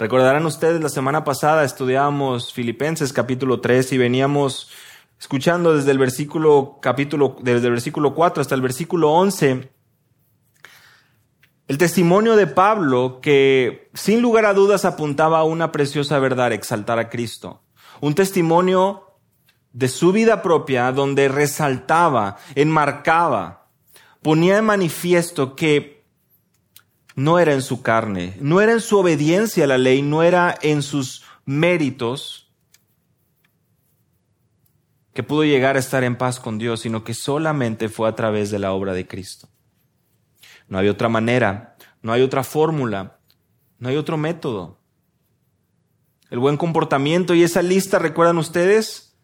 Recordarán ustedes, la semana pasada estudiábamos Filipenses capítulo 3 y veníamos escuchando desde el versículo capítulo desde el versículo 4 hasta el versículo 11 el testimonio de Pablo que sin lugar a dudas apuntaba a una preciosa verdad, exaltar a Cristo. Un testimonio de su vida propia donde resaltaba, enmarcaba, ponía de manifiesto que no era en su carne, no era en su obediencia a la ley, no era en sus méritos que pudo llegar a estar en paz con Dios, sino que solamente fue a través de la obra de Cristo. No hay otra manera, no hay otra fórmula, no hay otro método. El buen comportamiento y esa lista, ¿recuerdan ustedes?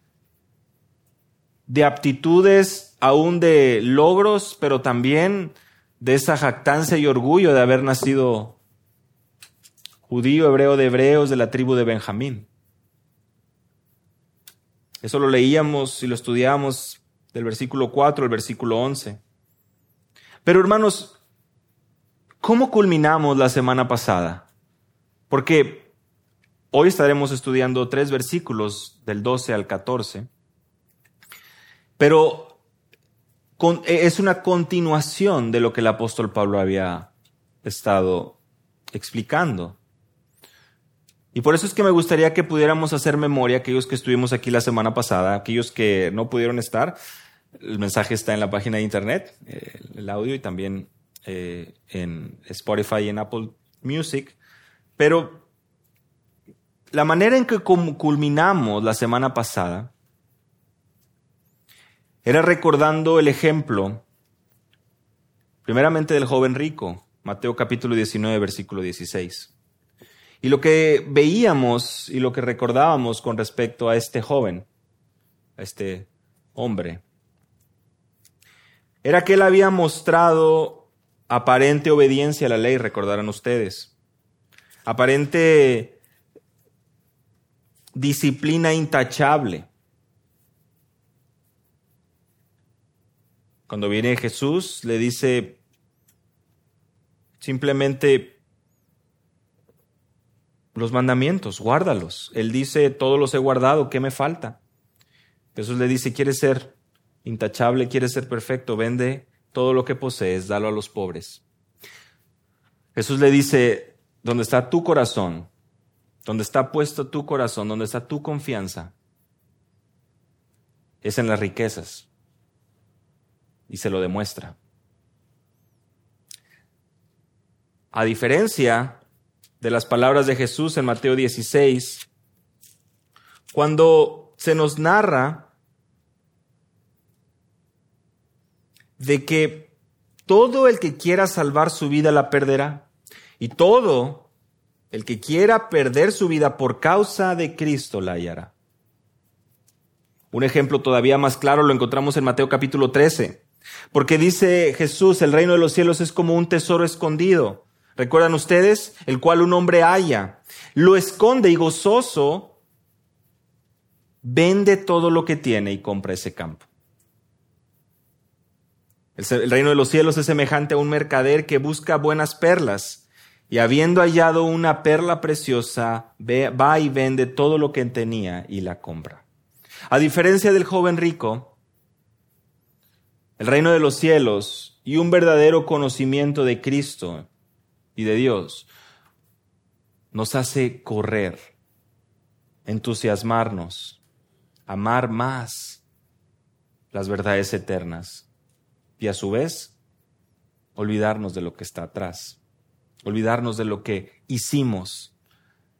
De aptitudes, aún de logros, pero también de esa jactancia y orgullo de haber nacido judío, hebreo de hebreos, de la tribu de Benjamín. Eso lo leíamos y lo estudiamos del versículo 4 al versículo 11. Pero hermanos, ¿Cómo culminamos la semana pasada? Porque hoy estaremos estudiando tres versículos del 12 al 14, pero es una continuación de lo que el apóstol Pablo había estado explicando. Y por eso es que me gustaría que pudiéramos hacer memoria, aquellos que estuvimos aquí la semana pasada, aquellos que no pudieron estar, el mensaje está en la página de internet, eh, el audio y también eh, en Spotify y en Apple Music, pero la manera en que culminamos la semana pasada era recordando el ejemplo, primeramente del joven rico, Mateo capítulo 19, versículo 16. Y lo que veíamos y lo que recordábamos con respecto a este joven, a este hombre, era que él había mostrado aparente obediencia a la ley, recordarán ustedes. Aparente disciplina intachable. Cuando viene Jesús, le dice simplemente los mandamientos, guárdalos. Él dice, todos los he guardado, ¿qué me falta? Jesús le dice, ¿quieres ser intachable, quieres ser perfecto? Vende todo lo que posees, dalo a los pobres. Jesús le dice, donde está tu corazón, donde está puesto tu corazón, donde está tu confianza, es en las riquezas. Y se lo demuestra. A diferencia de las palabras de Jesús en Mateo 16, cuando se nos narra de que todo el que quiera salvar su vida la perderá. Y todo el que quiera perder su vida por causa de Cristo la hallará. Un ejemplo todavía más claro lo encontramos en Mateo capítulo 13, porque dice Jesús, el reino de los cielos es como un tesoro escondido. ¿Recuerdan ustedes? El cual un hombre halla, lo esconde y gozoso vende todo lo que tiene y compra ese campo. El, reino de los cielos es semejante a un mercader que busca buenas perlas y habiendo hallado una perla preciosa, va y vende todo lo que tenía y la compra. A diferencia del joven rico, el reino de los cielos y un verdadero conocimiento de Cristo y de Dios nos hace correr, entusiasmarnos, amar más las verdades eternas y a su vez olvidarnos de lo que está atrás, olvidarnos de lo que hicimos,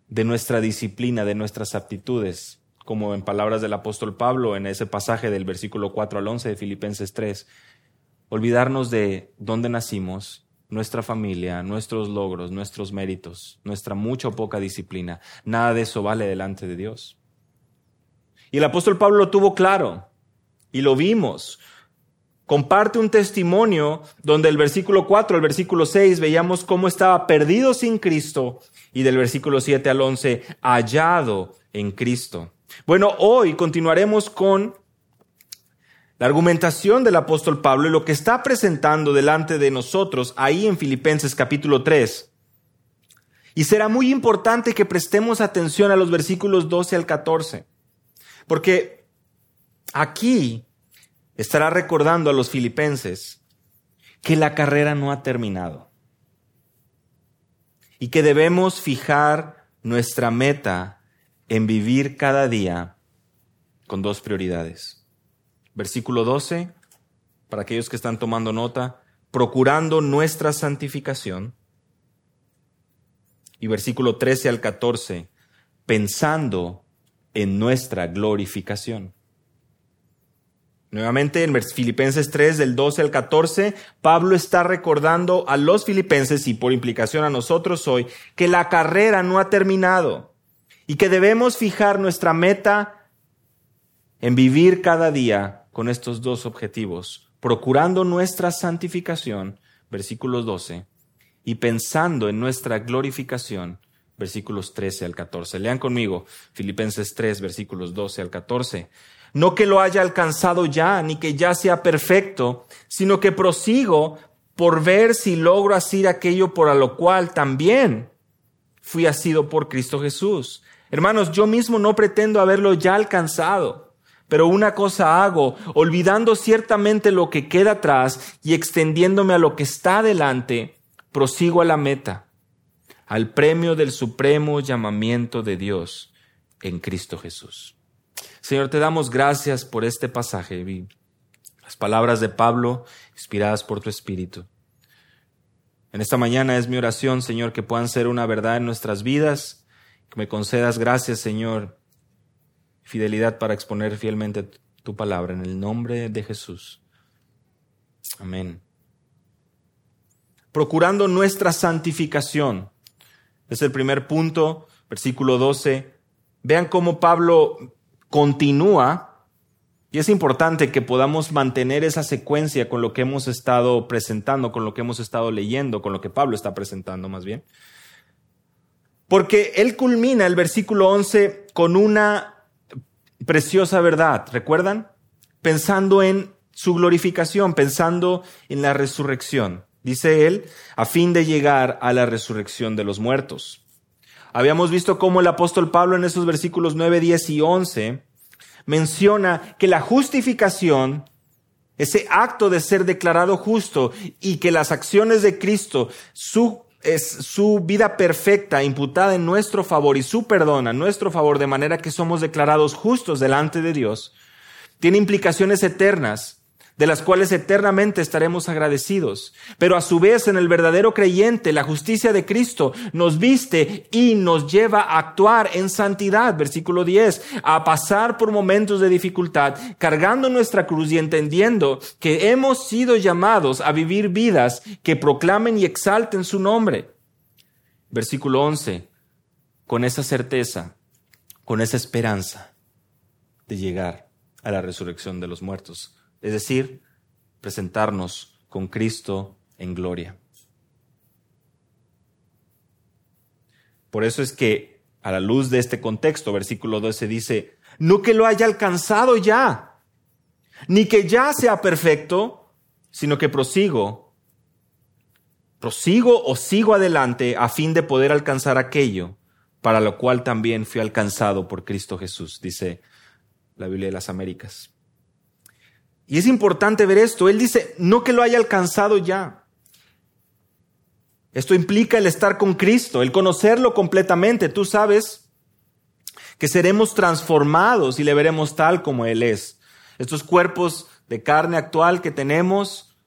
de nuestra disciplina, de nuestras aptitudes, como en palabras del apóstol Pablo en ese pasaje del versículo 4 al 11 de Filipenses 3, olvidarnos de dónde nacimos, nuestra familia, nuestros logros, nuestros méritos, nuestra mucha o poca disciplina. Nada de eso vale delante de Dios. Y el apóstol Pablo lo tuvo claro y lo vimos comparte un testimonio donde el versículo 4 al versículo 6 veíamos cómo estaba perdido sin Cristo y del versículo 7 al 11 hallado en Cristo. Bueno, hoy continuaremos con la argumentación del apóstol Pablo y lo que está presentando delante de nosotros ahí en Filipenses capítulo 3. Y será muy importante que prestemos atención a los versículos 12 al 14, porque aquí estará recordando a los filipenses que la carrera no ha terminado y que debemos fijar nuestra meta en vivir cada día con dos prioridades. Versículo 12, para aquellos que están tomando nota, procurando nuestra santificación. Y versículo 13 al 14, pensando en nuestra glorificación. Nuevamente en Filipenses 3 del 12 al 14, Pablo está recordando a los filipenses y por implicación a nosotros hoy que la carrera no ha terminado y que debemos fijar nuestra meta en vivir cada día con estos dos objetivos, procurando nuestra santificación, versículos 12, y pensando en nuestra glorificación, versículos 13 al 14. Lean conmigo Filipenses 3, versículos 12 al 14 no que lo haya alcanzado ya, ni que ya sea perfecto, sino que prosigo por ver si logro hacer aquello por lo cual también fui asido por Cristo Jesús. Hermanos, yo mismo no pretendo haberlo ya alcanzado, pero una cosa hago, olvidando ciertamente lo que queda atrás y extendiéndome a lo que está adelante, prosigo a la meta, al premio del supremo llamamiento de Dios en Cristo Jesús. Señor, te damos gracias por este pasaje, las palabras de Pablo inspiradas por tu Espíritu. En esta mañana es mi oración, Señor, que puedan ser una verdad en nuestras vidas, me concedas gracias, Señor, fidelidad para exponer fielmente tu palabra, en el nombre de Jesús. Amén. Procurando nuestra santificación. Es el primer punto, versículo 12. Vean cómo Pablo continúa y es importante que podamos mantener esa secuencia con lo que hemos estado presentando, con lo que hemos estado leyendo, con lo que Pablo está presentando más bien. Porque él culmina el versículo 11 con una preciosa verdad, ¿recuerdan? Pensando en su glorificación, pensando en la resurrección. Dice él, a fin de llegar a la resurrección de los muertos. Habíamos visto cómo el apóstol Pablo en esos versículos 9, 10 y 11 menciona que la justificación, ese acto de ser declarado justo y que las acciones de Cristo, su, es su vida perfecta imputada en nuestro favor y su perdón a nuestro favor de manera que somos declarados justos delante de Dios, tiene implicaciones eternas de las cuales eternamente estaremos agradecidos. Pero a su vez en el verdadero creyente, la justicia de Cristo nos viste y nos lleva a actuar en santidad, versículo 10, a pasar por momentos de dificultad, cargando nuestra cruz y entendiendo que hemos sido llamados a vivir vidas que proclamen y exalten su nombre. Versículo 11, con esa certeza, con esa esperanza de llegar a la resurrección de los muertos es decir, presentarnos con Cristo en gloria. Por eso es que, a la luz de este contexto, versículo 12 dice, no que lo haya alcanzado ya, ni que ya sea perfecto, sino que prosigo, prosigo o sigo adelante a fin de poder alcanzar aquello para lo cual también fui alcanzado por Cristo Jesús, dice la Biblia de las Américas. Y es importante ver esto. Él dice, no que lo haya alcanzado ya. Esto implica el estar con Cristo, el conocerlo completamente. Tú sabes que seremos transformados y le veremos tal como Él es. Estos cuerpos de carne actual que tenemos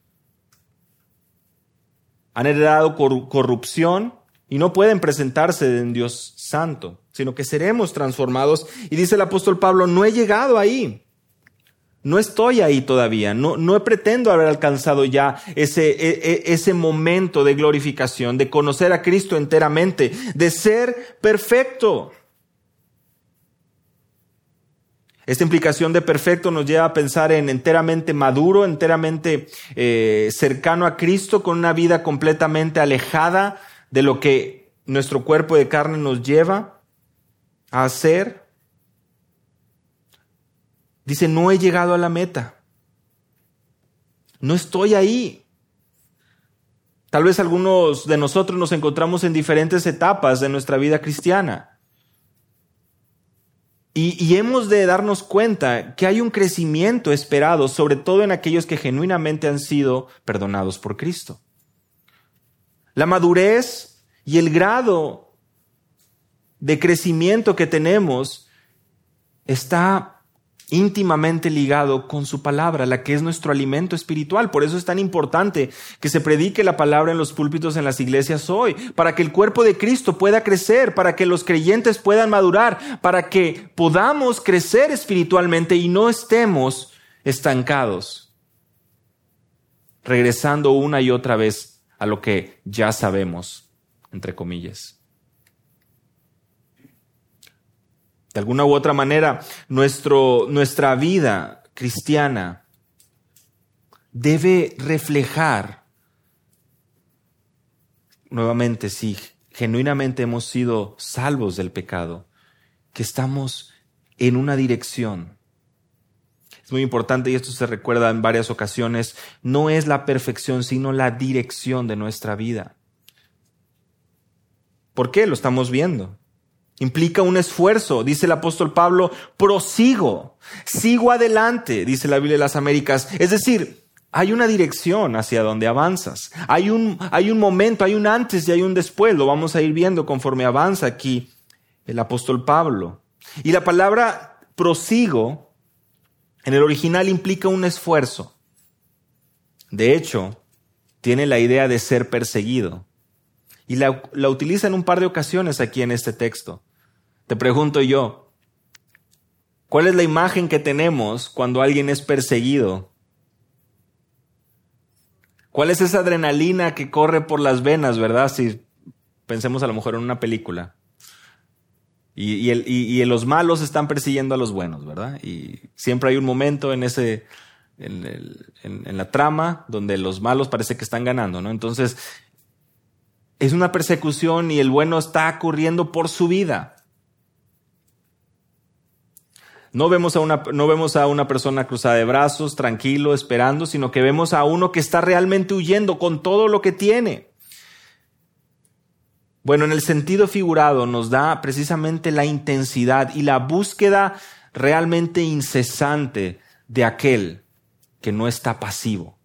han heredado corrupción y no pueden presentarse en Dios santo, sino que seremos transformados. Y dice el apóstol Pablo, no he llegado ahí. No estoy ahí todavía, no, no pretendo haber alcanzado ya ese, e, e, ese momento de glorificación, de conocer a Cristo enteramente, de ser perfecto. Esta implicación de perfecto nos lleva a pensar en enteramente maduro, enteramente eh, cercano a Cristo, con una vida completamente alejada de lo que nuestro cuerpo de carne nos lleva a hacer. Dice, no he llegado a la meta. No estoy ahí. Tal vez algunos de nosotros nos encontramos en diferentes etapas de nuestra vida cristiana. Y, hemos de darnos cuenta que hay un crecimiento esperado, sobre todo en aquellos que genuinamente han sido perdonados por Cristo. La madurez y el grado de crecimiento que tenemos está íntimamente ligado con su palabra, la que es nuestro alimento espiritual. Por eso es tan importante que se predique la palabra en los púlpitos en las iglesias hoy, para que el cuerpo de Cristo pueda crecer, para que los creyentes puedan madurar, para que podamos crecer espiritualmente y no estemos estancados, regresando una y otra vez a lo que ya sabemos, entre comillas. De alguna u otra manera, nuestro, nuestra vida cristiana debe reflejar, nuevamente, si genuinamente hemos sido salvos del pecado, que estamos en una dirección. Es muy importante, y esto se recuerda en varias ocasiones, no es la perfección, sino la dirección de nuestra vida. ¿Por qué? Lo estamos viendo. Implica un esfuerzo, dice el apóstol Pablo, prosigo, sigo adelante, dice la Biblia de las Américas. Es decir, hay una dirección hacia donde avanzas. Hay un, hay un momento, hay un antes y hay un después. Lo vamos a ir viendo conforme avanza aquí el apóstol Pablo. Y la palabra prosigo en el original implica un esfuerzo. De hecho, tiene la idea de ser perseguido. Y la, la utiliza en un par de ocasiones aquí en este texto. Te pregunto yo, ¿cuál es la imagen que tenemos cuando alguien es perseguido? ¿Cuál es esa adrenalina que corre por las venas, verdad? Si pensemos a lo mejor en una película. Y, y, los malos están persiguiendo a los buenos, ¿verdad? Y siempre hay un momento en ese, en, la trama donde los malos parece que están ganando, ¿no? Entonces, es una persecución y el bueno está corriendo por su vida. No vemos, a una, no vemos a una persona cruzada de brazos, tranquilo, esperando, sino que vemos a uno que está realmente huyendo con todo lo que tiene. Bueno, en el sentido figurado nos da precisamente la intensidad y la búsqueda realmente incesante de aquel que no está pasivo.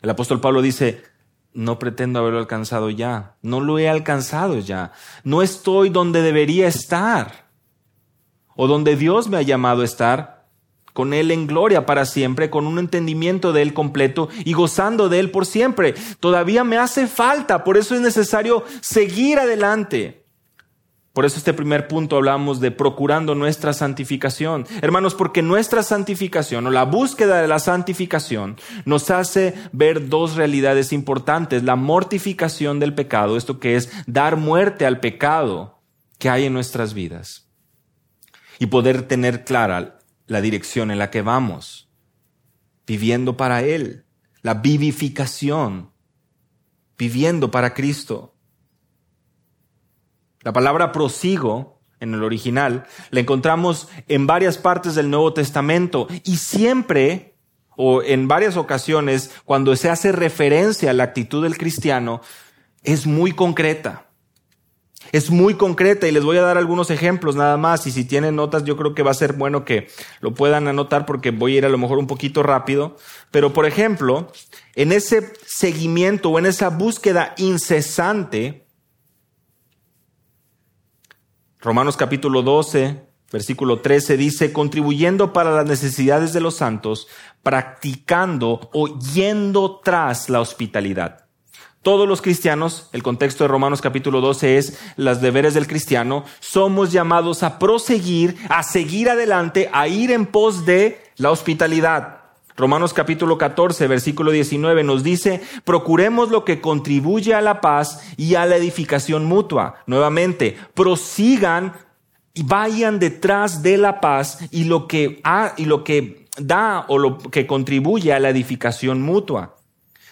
El apóstol Pablo dice, no pretendo haberlo alcanzado ya, no lo he alcanzado ya, no estoy donde debería estar o donde Dios me ha llamado a estar, con Él en gloria para siempre, con un entendimiento de Él completo y gozando de Él por siempre. Todavía me hace falta, por eso es necesario seguir adelante. Por eso este primer punto hablamos de procurando nuestra santificación. Hermanos, porque nuestra santificación o la búsqueda de la santificación nos hace ver dos realidades importantes. La mortificación del pecado, esto que es dar muerte al pecado que hay en nuestras vidas y poder tener clara la dirección en la que vamos, viviendo para Él, la vivificación, viviendo para Cristo. La palabra prosigo en el original la encontramos en varias partes del Nuevo Testamento y siempre o en varias ocasiones cuando se hace referencia a la actitud del cristiano es muy concreta. Es muy concreta y les voy a dar algunos ejemplos nada más y si tienen notas yo creo que va a ser bueno que lo puedan anotar porque voy a ir a lo mejor un poquito rápido. Pero por ejemplo, en ese seguimiento o en esa búsqueda incesante, Romanos capítulo 12, versículo 13 dice, contribuyendo para las necesidades de los santos, practicando o yendo tras la hospitalidad todos los cristianos, el contexto de Romanos capítulo 12 es los deberes del cristiano, somos llamados a proseguir, a seguir adelante, a ir en pos de la hospitalidad. Romanos capítulo 14, versículo 19 nos dice, procuremos lo que contribuye a la paz y a la edificación mutua. Nuevamente, prosigan y vayan detrás de la paz y lo que, ha, y lo que da o lo que contribuye a la edificación mutua.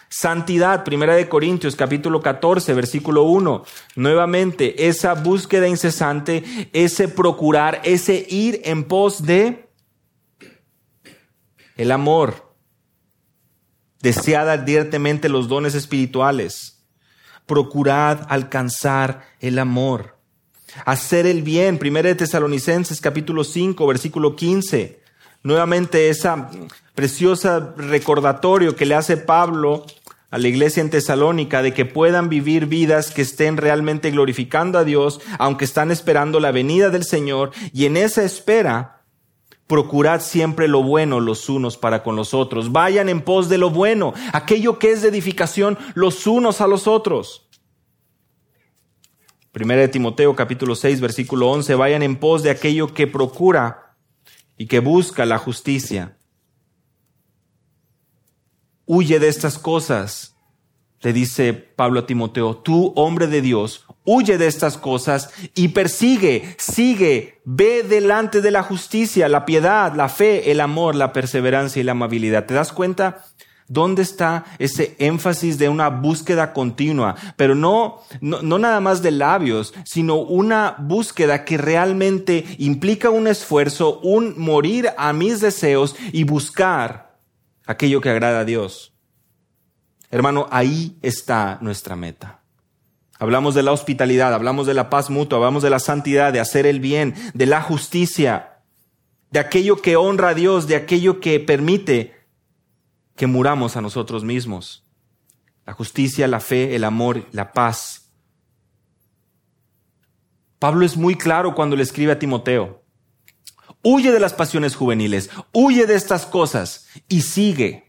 Santidad, Primera de Corintios capítulo 14, versículo 1. Nuevamente, esa búsqueda incesante, ese procurar, ese ir en pos de el amor. Deseada ardientemente los dones espirituales. procurad alcanzar el amor. Hacer el bien, 1 de Tesalonicenses capítulo 5, versículo 15. Nuevamente esa preciosa recordatorio que le hace Pablo a la iglesia en Tesalónica de que puedan vivir vidas que estén realmente glorificando a Dios, aunque están esperando la venida del Señor, y en esa espera, procurad siempre lo bueno los unos para con los otros. Vayan en pos de lo bueno, aquello que es de edificación los unos a los otros. Primera de Timoteo capítulo 6 versículo 11, vayan en pos de aquello que procura y que busca la justicia huye de estas cosas. Le dice Pablo a Timoteo, tú, hombre de Dios, huye de estas cosas y persigue, sigue, ve delante de la justicia, la piedad, la fe, el amor, la perseverancia y la amabilidad. ¿Te das cuenta? ¿Dónde está ese énfasis de una búsqueda continua? Pero no, no, no, nada más de labios, sino una búsqueda que realmente implica un esfuerzo, un morir a mis deseos y buscar aquello que agrada a Dios. Hermano, ahí está nuestra meta. Hablamos de la hospitalidad, hablamos de la paz mutua, hablamos de la santidad, de hacer el bien, de la justicia, de aquello que honra a Dios, de aquello que permite que muramos a nosotros mismos. La justicia, la fe, el amor, la paz. Pablo es muy claro cuando le escribe a Timoteo. Huye de las pasiones juveniles, huye de estas cosas y sigue.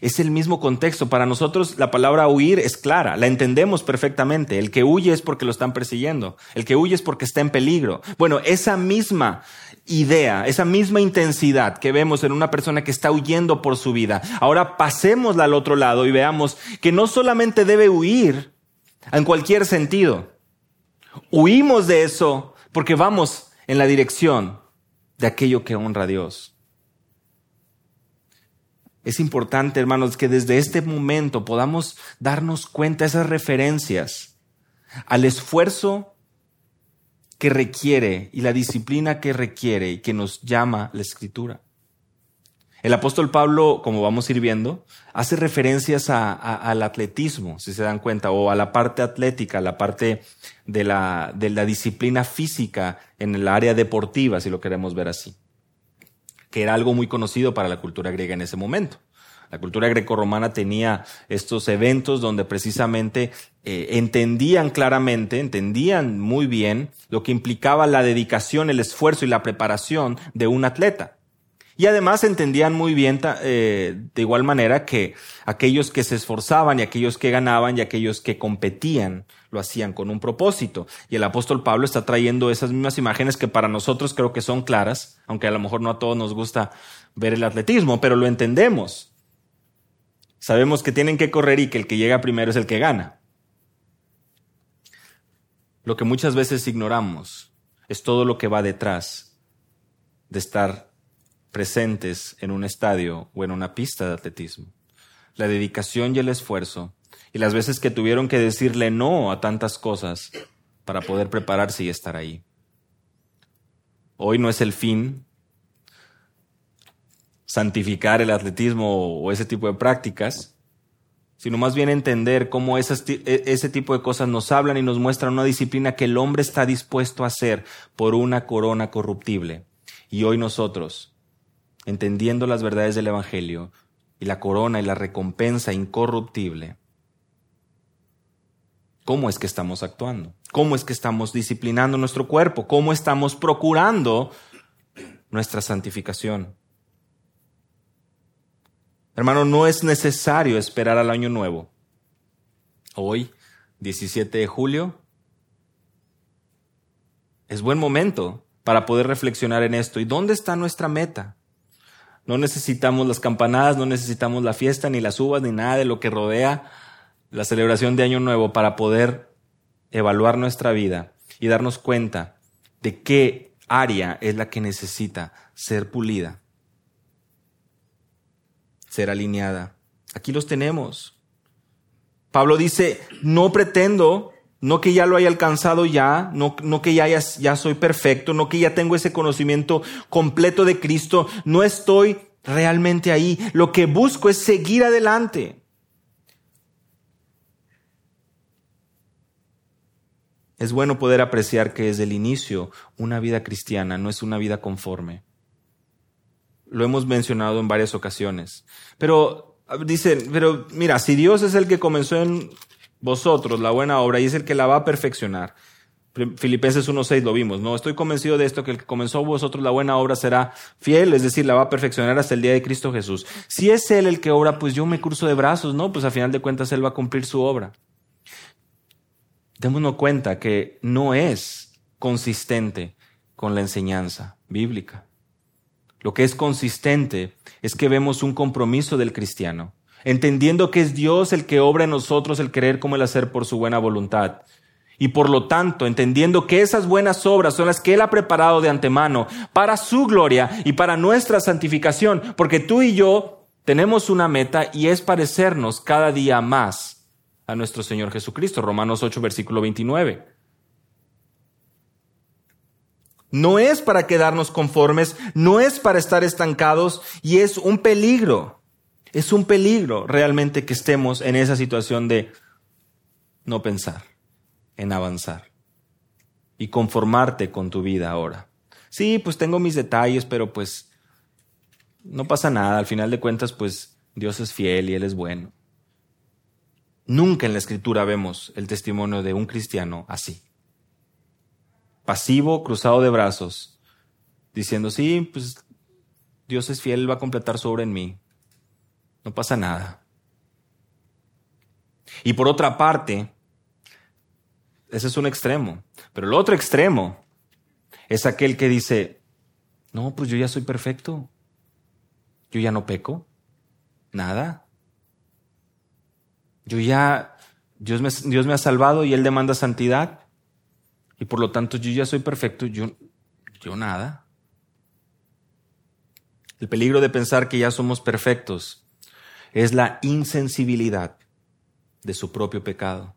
Es el mismo contexto. Para nosotros la palabra huir es clara, la entendemos perfectamente. El que huye es porque lo están persiguiendo, el que huye es porque está en peligro. Bueno, esa misma idea, esa misma intensidad que vemos en una persona que está huyendo por su vida, ahora pasémosla al otro lado y veamos que no solamente debe huir en cualquier sentido. Huimos de eso porque vamos en la dirección de aquello que honra a Dios. Es importante, hermanos, que desde este momento podamos darnos cuenta esas referencias al esfuerzo que requiere y la disciplina que requiere y que nos llama la escritura. El apóstol Pablo, como vamos a ir viendo, hace referencias al atletismo, si se dan cuenta, o a la parte atlética, la parte de la, de la disciplina física en el área deportiva, si lo queremos ver así, que era algo muy conocido para la cultura griega en ese momento. La cultura grecorromana tenía estos eventos donde precisamente eh, entendían claramente, entendían muy bien lo que implicaba la dedicación, el esfuerzo y la preparación de un atleta. Y además entendían muy bien, eh, de igual manera, que aquellos que se esforzaban y aquellos que ganaban y aquellos que competían lo hacían con un propósito. Y el apóstol Pablo está trayendo esas mismas imágenes que para nosotros creo que son claras, aunque a lo mejor no a todos nos gusta ver el atletismo, pero lo entendemos. Sabemos que tienen que correr y que el que llega primero es el que gana. Lo que muchas veces ignoramos es todo lo que va detrás de estar presentes en un estadio o en una pista de atletismo. La dedicación y el esfuerzo, y las veces que tuvieron que decirle no a tantas cosas para poder prepararse y estar ahí. Hoy no es el fin santificar el atletismo o ese tipo de prácticas, sino más bien entender cómo e, ese tipo de cosas nos hablan y nos muestran una disciplina que el hombre está dispuesto a hacer por una corona corruptible. Y hoy nosotros, entendiendo las verdades del Evangelio y la corona y la recompensa incorruptible, ¿cómo es que estamos actuando? ¿Cómo es que estamos disciplinando nuestro cuerpo? ¿Cómo estamos procurando nuestra santificación? Hermano, no es necesario esperar al año nuevo. Hoy, 17 de julio, es buen momento para poder reflexionar en esto. ¿Y dónde está nuestra meta? No necesitamos las campanadas, no necesitamos la fiesta, ni las uvas, ni nada de lo que rodea la celebración de Año Nuevo para poder evaluar nuestra vida y darnos cuenta de qué área es la que necesita ser pulida, ser alineada. Aquí los tenemos. Pablo dice, no pretendo no que ya lo haya alcanzado ya, no, que ya, ya soy perfecto, no que ya tengo ese conocimiento completo de Cristo, no estoy realmente ahí. Lo que busco es seguir adelante. es bueno poder apreciar que desde el inicio una vida cristiana no es una vida conforme. Lo hemos mencionado en varias ocasiones. Pero dicen, pero mira, si Dios es el que comenzó en vosotros la buena obra y es el que la va a perfeccionar. Filipenses 1.6 lo vimos, ¿no? Estoy convencido de esto, que el que comenzó vosotros la buena obra será fiel, es decir, la va a perfeccionar hasta el día de Cristo Jesús. Si es Él el que obra, pues yo me cruzo de brazos, ¿no? Pues a final de cuentas Él va a cumplir su obra démonos cuenta que no es consistente con la enseñanza bíblica. Lo que es consistente es que vemos un compromiso del cristiano, entendiendo que es Dios el que obra en nosotros el querer como el hacer por su buena voluntad. Y por lo tanto, entendiendo que esas buenas obras son las que Él ha preparado de antemano para su gloria y para nuestra santificación, porque tú y yo tenemos una meta y es parecernos cada día más a nuestro Señor Jesucristo. Romanos 8, versículo 29. No es para quedarnos conformes, no es para estar estancados y es un peligro. Es un peligro realmente que estemos en esa situación de no pensar, en avanzar y conformarte con tu vida ahora. Sí, pues tengo mis detalles, pero pues no pasa nada. Al final de cuentas, pues Dios es fiel y Él es bueno. Nunca en la escritura vemos el testimonio de un cristiano así. Pasivo, cruzado de brazos, diciendo, sí, pues Dios es fiel, va a completar su obra en mí. No pasa nada. Y por otra parte, ese es un extremo. Pero el otro extremo es aquel que dice, no, pues yo ya soy perfecto. Yo ya no peco. Nada. Yo ya, Dios me, Dios me ha salvado y Él demanda santidad. Y por lo tanto yo ya soy perfecto, yo, yo nada. El peligro de pensar que ya somos perfectos es la insensibilidad de su propio pecado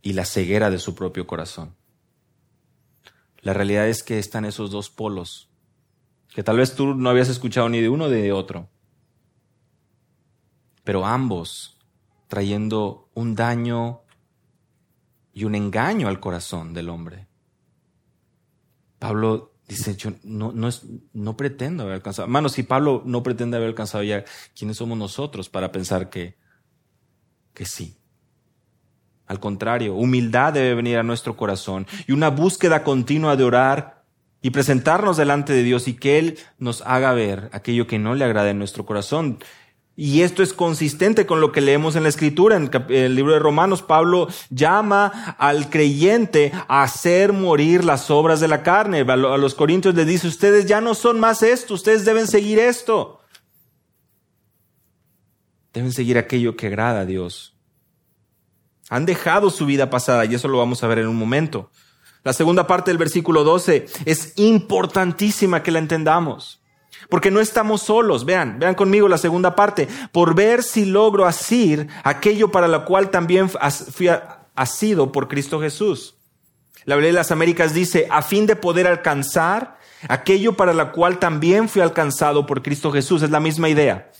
y la ceguera de su propio corazón. La realidad es que están esos dos polos, que tal vez tú no habías escuchado ni de uno ni de otro pero ambos trayendo un daño y un engaño al corazón del hombre. Pablo dice, yo no, no, es, no pretendo haber alcanzado. Mano, si Pablo no pretende haber alcanzado ya, ¿quiénes somos nosotros para pensar que, que sí? Al contrario, humildad debe venir a nuestro corazón y una búsqueda continua de orar y presentarnos delante de Dios y que Él nos haga ver aquello que no le agrada en nuestro corazón. Y esto es consistente con lo que leemos en la escritura. En el libro de Romanos, Pablo llama al creyente a hacer morir las obras de la carne. A los corintios les dice, ustedes ya no son más esto, ustedes deben seguir esto. Deben seguir aquello que agrada a Dios. Han dejado su vida pasada y eso lo vamos a ver en un momento. La segunda parte del versículo 12 es importantísima que la entendamos. Porque no estamos solos. Vean, vean conmigo la segunda parte. Por ver si logro asir aquello para lo cual también fui asido por Cristo Jesús. La Biblia de las Américas dice, a fin de poder alcanzar aquello para lo cual también fui alcanzado por Cristo Jesús. Es la misma idea.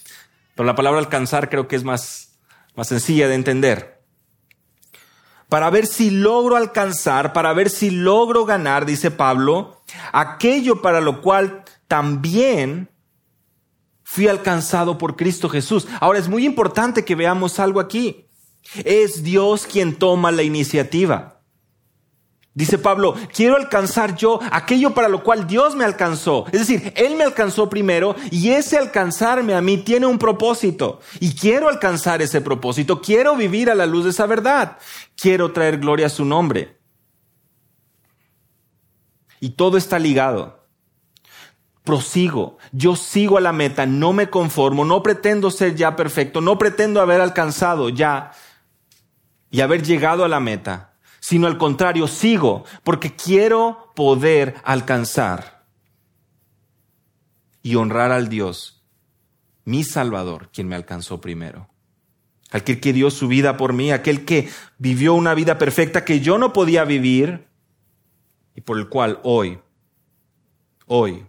Pero la palabra alcanzar creo que es más, más sencilla de entender. Para ver si logro alcanzar, para ver si logro ganar, dice Pablo, aquello para lo cual también fui alcanzado por Cristo Jesús. Ahora es muy importante que veamos algo aquí. Es Dios quien toma la iniciativa. Dice Pablo, quiero alcanzar yo aquello para lo cual Dios me alcanzó. Es decir, Él me alcanzó primero y ese alcanzarme a mí tiene un propósito. Y quiero alcanzar ese propósito. Quiero vivir a la luz de esa verdad. Quiero traer gloria a su nombre. Y todo está ligado prosigo, yo sigo a la meta, no me conformo, no pretendo ser ya perfecto, no pretendo haber alcanzado ya y haber llegado a la meta, sino al contrario, sigo porque quiero poder alcanzar y honrar al Dios, mi Salvador, quien me alcanzó primero. Aquel que dio su vida por mí, aquel que vivió una vida perfecta que yo no podía vivir y por el cual hoy, hoy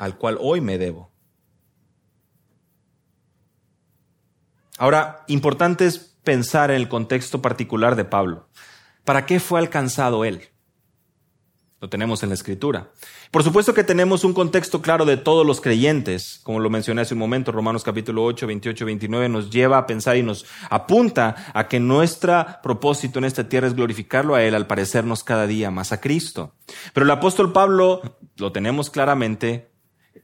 al cual hoy me debo. Ahora, importante es pensar en el contexto particular de Pablo. ¿Para qué fue alcanzado él? Lo tenemos en la escritura. Por supuesto que tenemos un contexto claro de todos los creyentes, como lo mencioné hace un momento, Romanos capítulo 8, 28, 29 nos lleva a pensar y nos apunta a que nuestro propósito en esta tierra es glorificarlo a Él al parecernos cada día más a Cristo. Pero el apóstol Pablo, lo tenemos claramente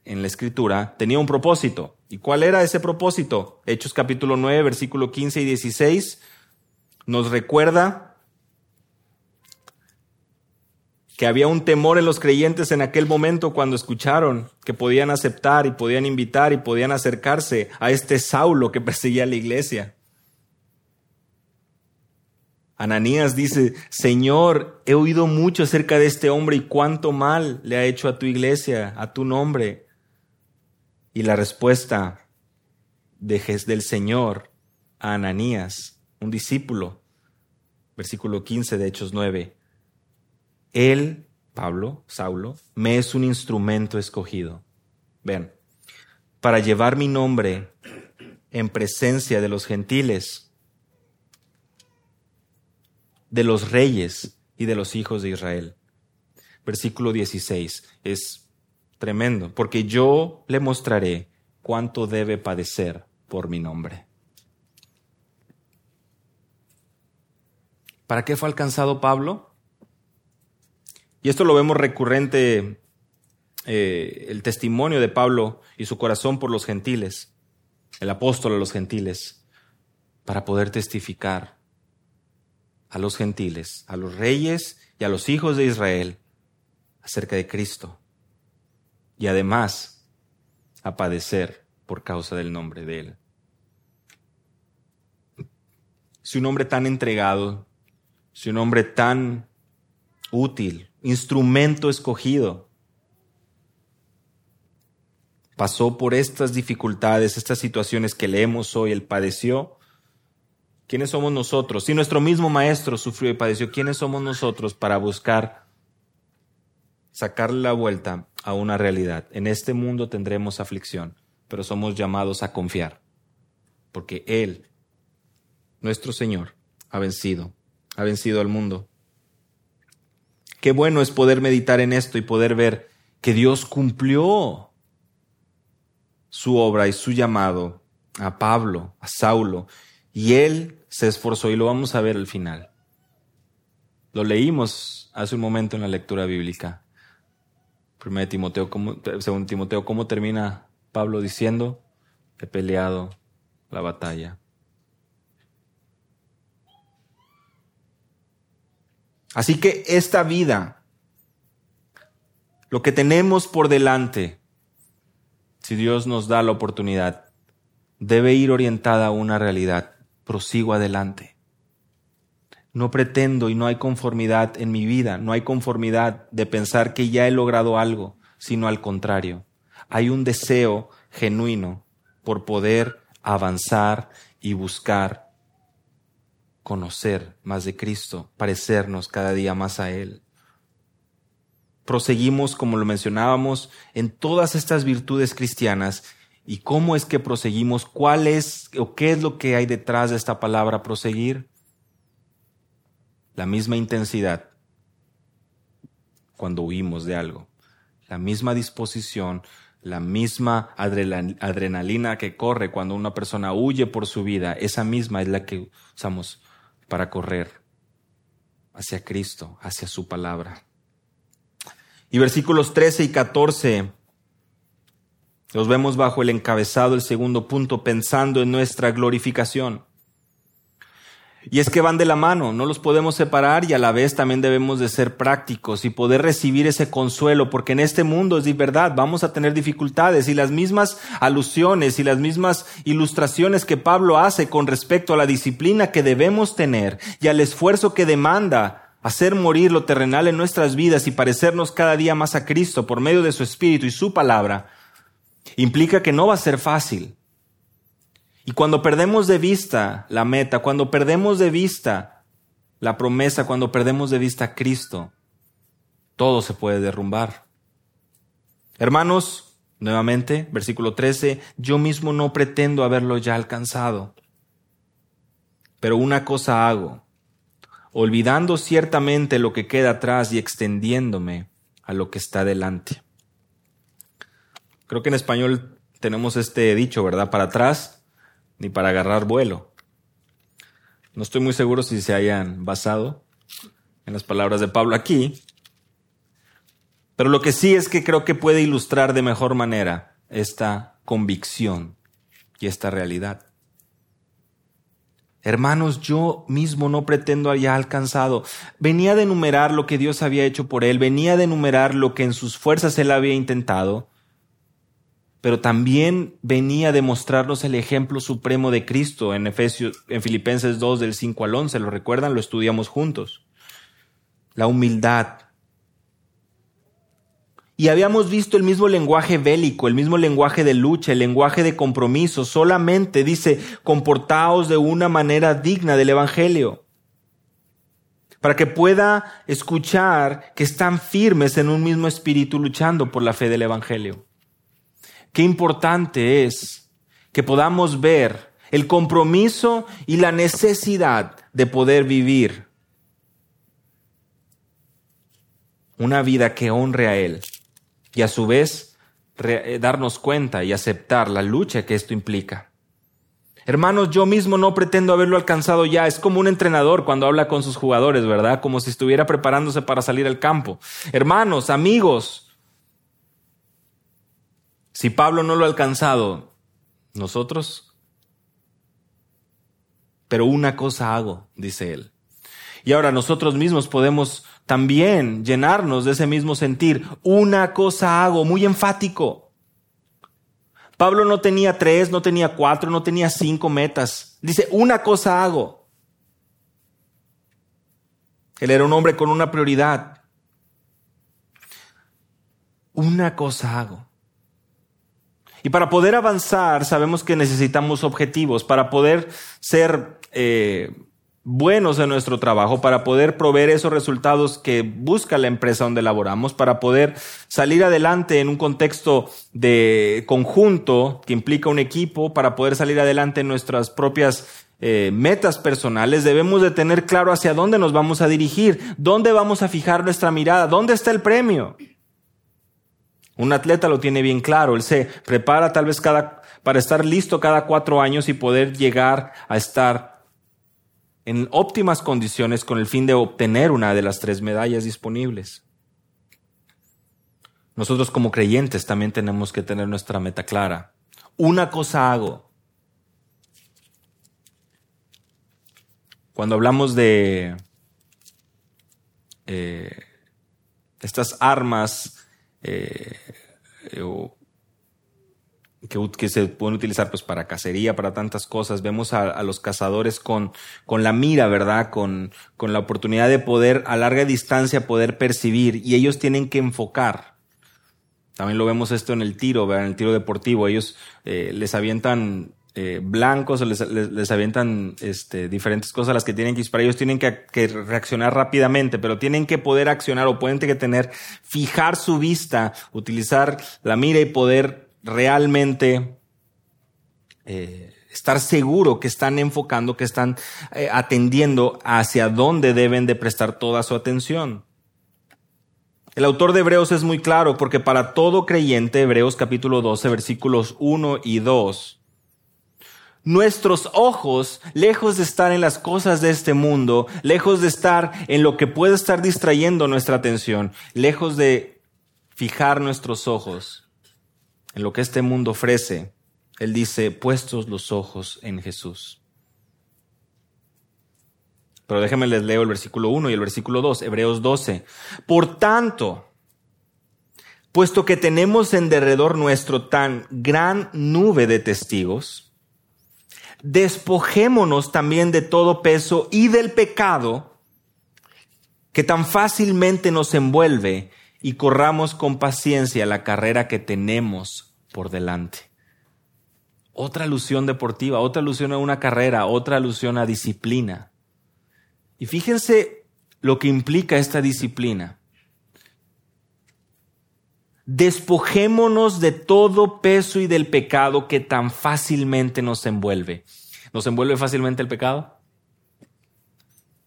en la escritura, tenía un propósito. ¿Y cuál era ese propósito? Hechos capítulo 9, versículo 15 y 16 nos recuerda que había un temor en los creyentes en aquel momento cuando escucharon que podían aceptar y podían invitar y podían acercarse a este Saulo que perseguía a la iglesia. Ananías dice, Señor, he oído mucho acerca de este hombre y cuánto mal le ha hecho a tu iglesia, a tu nombre. Y la respuesta de, del Señor a Ananías, un discípulo, versículo 15 de Hechos 9, él, Pablo, Saulo, me es un instrumento escogido. Ven, para llevar mi nombre en presencia de los gentiles, de los reyes y de los hijos de Israel. Versículo 16 es tremendo, porque yo le mostraré cuánto debe padecer por mi nombre. ¿Para qué fue alcanzado Pablo? Y esto lo vemos recurrente, eh, el testimonio de Pablo y su corazón por los gentiles, el apóstol a los gentiles, para poder testificar a los gentiles, a los reyes y a los hijos de Israel acerca de Cristo. Y además a padecer por causa del nombre de Él. Si un hombre tan entregado, si un hombre tan útil, instrumento escogido. Pasó por estas dificultades, estas situaciones que leemos hoy, él padeció. ¿Quiénes somos nosotros? Si nuestro mismo maestro sufrió y padeció, ¿quiénes somos nosotros para buscar sacarle la vuelta a una realidad? En este mundo tendremos aflicción, pero somos llamados a confiar, porque Él, nuestro Señor, ha vencido, ha vencido al mundo. Qué bueno es poder meditar en esto y poder ver que Dios cumplió su obra y su llamado a Pablo, a Saulo, y él se esforzó y lo vamos a ver al final. Lo leímos hace un momento en la lectura bíblica. Primero Timoteo, segundo Timoteo, ¿cómo termina Pablo diciendo? He peleado la batalla. Así que esta vida, lo que tenemos por delante, si Dios nos da la oportunidad, debe ir orientada a una realidad. Prosigo adelante. No pretendo y no hay conformidad en mi vida, no hay conformidad de pensar que ya he logrado algo, sino al contrario. Hay un deseo genuino por poder avanzar y buscar conocer más de Cristo, parecernos cada día más a Él. Proseguimos, como lo mencionábamos, en todas estas virtudes cristianas. ¿Y cómo es que proseguimos? ¿Cuál es o qué es lo que hay detrás de esta palabra proseguir? La misma intensidad cuando huimos de algo, la misma disposición, la misma adrenalina que corre cuando una persona huye por su vida, esa misma es la que usamos para correr hacia Cristo, hacia su palabra. Y versículos 13 y 14 los vemos bajo el encabezado, el segundo punto, pensando en nuestra glorificación. Y es que van de la mano, no los podemos separar y a la vez también debemos de ser prácticos y poder recibir ese consuelo, porque en este mundo es de verdad, vamos a tener dificultades y las mismas alusiones y las mismas ilustraciones que Pablo hace con respecto a la disciplina que debemos tener y al esfuerzo que demanda hacer morir lo terrenal en nuestras vidas y parecernos cada día más a Cristo por medio de su Espíritu y su palabra, implica que no va a ser fácil y cuando perdemos de vista la meta, cuando perdemos de vista la promesa, cuando perdemos de vista a Cristo, todo se puede derrumbar. Hermanos, nuevamente, versículo 13, yo mismo no pretendo haberlo ya alcanzado. Pero una cosa hago, olvidando ciertamente lo que queda atrás y extendiéndome a lo que está delante. Creo que en español tenemos este dicho, ¿verdad? Para atrás ni para agarrar vuelo. No estoy muy seguro si se hayan basado en las palabras de Pablo aquí, pero lo que sí es que creo que puede ilustrar de mejor manera esta convicción y esta realidad. Hermanos, yo mismo no pretendo haya alcanzado. Venía de enumerar lo que Dios había hecho por él, venía de enumerar lo que en sus fuerzas él había intentado, pero también venía de mostrarnos el ejemplo supremo de Cristo en Efesios, en Filipenses 2 del 5 al 11. ¿Lo recuerdan? Lo estudiamos juntos. La humildad, y habíamos visto el mismo lenguaje bélico, el mismo lenguaje de lucha, el lenguaje de compromiso. Solamente dice, comportaos de una manera digna del Evangelio. Para que pueda escuchar que están firmes en un mismo espíritu luchando por la fe del Evangelio. Qué importante es que podamos ver el compromiso y la necesidad de poder vivir una vida que honre a Él y a su vez eh, darnos cuenta y aceptar la lucha que esto implica. Hermanos, yo mismo no pretendo haberlo alcanzado ya. Es como un entrenador cuando habla con sus jugadores, ¿verdad? Como si estuviera preparándose para salir al campo. Hermanos, amigos, si Pablo no lo ha alcanzado, nosotros. Pero una cosa hago, dice él. Y ahora nosotros mismos podemos también llenarnos de ese mismo sentir. Una cosa hago, muy enfático. Pablo no tenía tres, no tenía cuatro, no tenía cinco metas. Dice, una cosa hago. Él era un hombre con una prioridad. Una cosa hago. Y para poder avanzar, sabemos que necesitamos objetivos. Para poder ser eh, buenos en nuestro trabajo para poder proveer esos resultados que busca la empresa donde laboramos, para poder salir adelante en un contexto de conjunto que implica un equipo, para poder salir adelante en nuestras propias eh, metas personales, debemos de tener claro hacia dónde nos vamos a dirigir, dónde vamos a fijar nuestra mirada, dónde está el premio. Un atleta lo tiene bien claro, él se prepara tal vez cada, para estar listo cada cuatro años y poder llegar a estar en óptimas condiciones con el fin de obtener una de las tres medallas disponibles. Nosotros como creyentes también tenemos que tener nuestra meta clara. Una cosa hago. Cuando hablamos de eh, estas armas eh, que, se pueden utilizar pues para cacería, para tantas cosas. Vemos a, los cazadores con, con la mira, ¿verdad? Con, con la oportunidad de poder a larga distancia poder percibir y ellos tienen que enfocar. También lo vemos esto en el tiro, ¿verdad? En el tiro deportivo. Ellos eh, les avientan eh, blancos o les, les, avientan este, diferentes cosas a las que tienen que disparar. Ellos tienen que, que, reaccionar rápidamente, pero tienen que poder accionar o pueden que tener, fijar su vista, utilizar la mira y poder realmente eh, estar seguro que están enfocando, que están eh, atendiendo hacia dónde deben de prestar toda su atención. El autor de Hebreos es muy claro porque para todo creyente, Hebreos capítulo 12, versículos 1 y 2, nuestros ojos, lejos de estar en las cosas de este mundo, lejos de estar en lo que puede estar distrayendo nuestra atención, lejos de fijar nuestros ojos en lo que este mundo ofrece, Él dice, puestos los ojos en Jesús. Pero déjenme les leo el versículo 1 y el versículo 2, Hebreos 12. Por tanto, puesto que tenemos en derredor nuestro tan gran nube de testigos, despojémonos también de todo peso y del pecado que tan fácilmente nos envuelve y corramos con paciencia la carrera que tenemos por delante. Otra alusión deportiva, otra alusión a una carrera, otra alusión a disciplina. Y fíjense lo que implica esta disciplina. Despojémonos de todo peso y del pecado que tan fácilmente nos envuelve. ¿Nos envuelve fácilmente el pecado?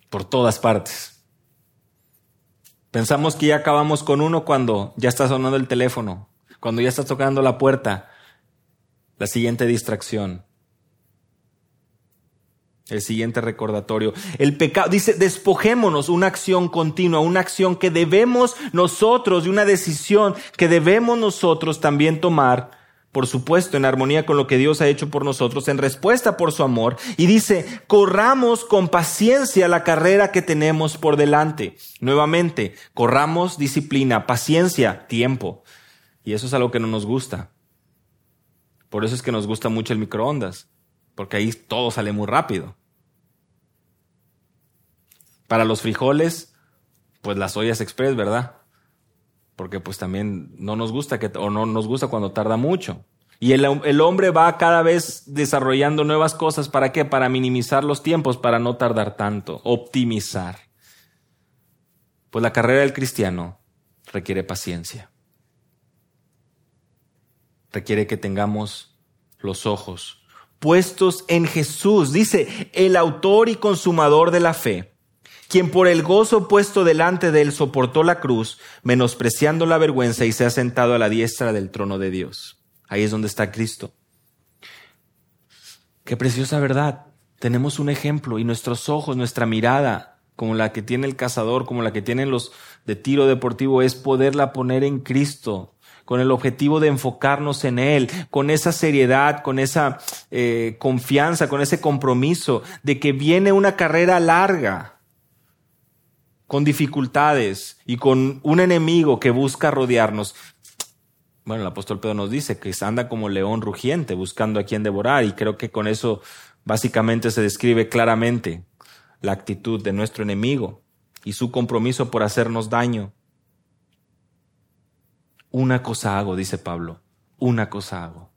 por todas partes. Pensamos que ya acabamos con uno cuando ya está sonando el teléfono, cuando ya está tocando la puerta, la siguiente distracción, el siguiente recordatorio. El pecado, dice, despojémonos una acción continua, una acción que debemos nosotros y una decisión que debemos nosotros también tomar, por supuesto, en armonía con lo que Dios ha hecho por nosotros, en respuesta por su amor. Y dice, corramos con paciencia la carrera que tenemos por delante. Nuevamente, corramos disciplina, paciencia, tiempo. Y eso es algo que no nos gusta. Por eso es que nos gusta mucho el microondas, porque ahí todo sale muy rápido. Para los frijoles, pues las ollas express, ¿verdad? Porque pues también no nos gusta que, o no nos gusta cuando tarda mucho. Y el, el, hombre va cada vez desarrollando nuevas cosas. ¿Para qué? Para minimizar los tiempos, para no tardar tanto, optimizar. Pues la carrera del cristiano requiere paciencia. Requiere que tengamos los ojos puestos en Jesús. Dice, el autor y consumador de la fe quien por el gozo puesto delante de él soportó la cruz, menospreciando la vergüenza y se ha sentado a la diestra del trono de Dios. Ahí es donde está Cristo. Qué preciosa verdad. Tenemos un ejemplo y nuestros ojos, nuestra mirada, como la que tiene el cazador, como la que tienen los de tiro deportivo, es poderla poner en Cristo, con el objetivo de enfocarnos en Él, con esa seriedad, con esa eh, confianza, con ese compromiso de que viene una carrera larga con dificultades y con un enemigo que busca rodearnos. Bueno, el apóstol Pedro nos dice que anda como león rugiente buscando a quien devorar y creo que con eso básicamente se describe claramente la actitud de nuestro enemigo y su compromiso por hacernos daño. Una cosa hago, dice Pablo, una cosa hago.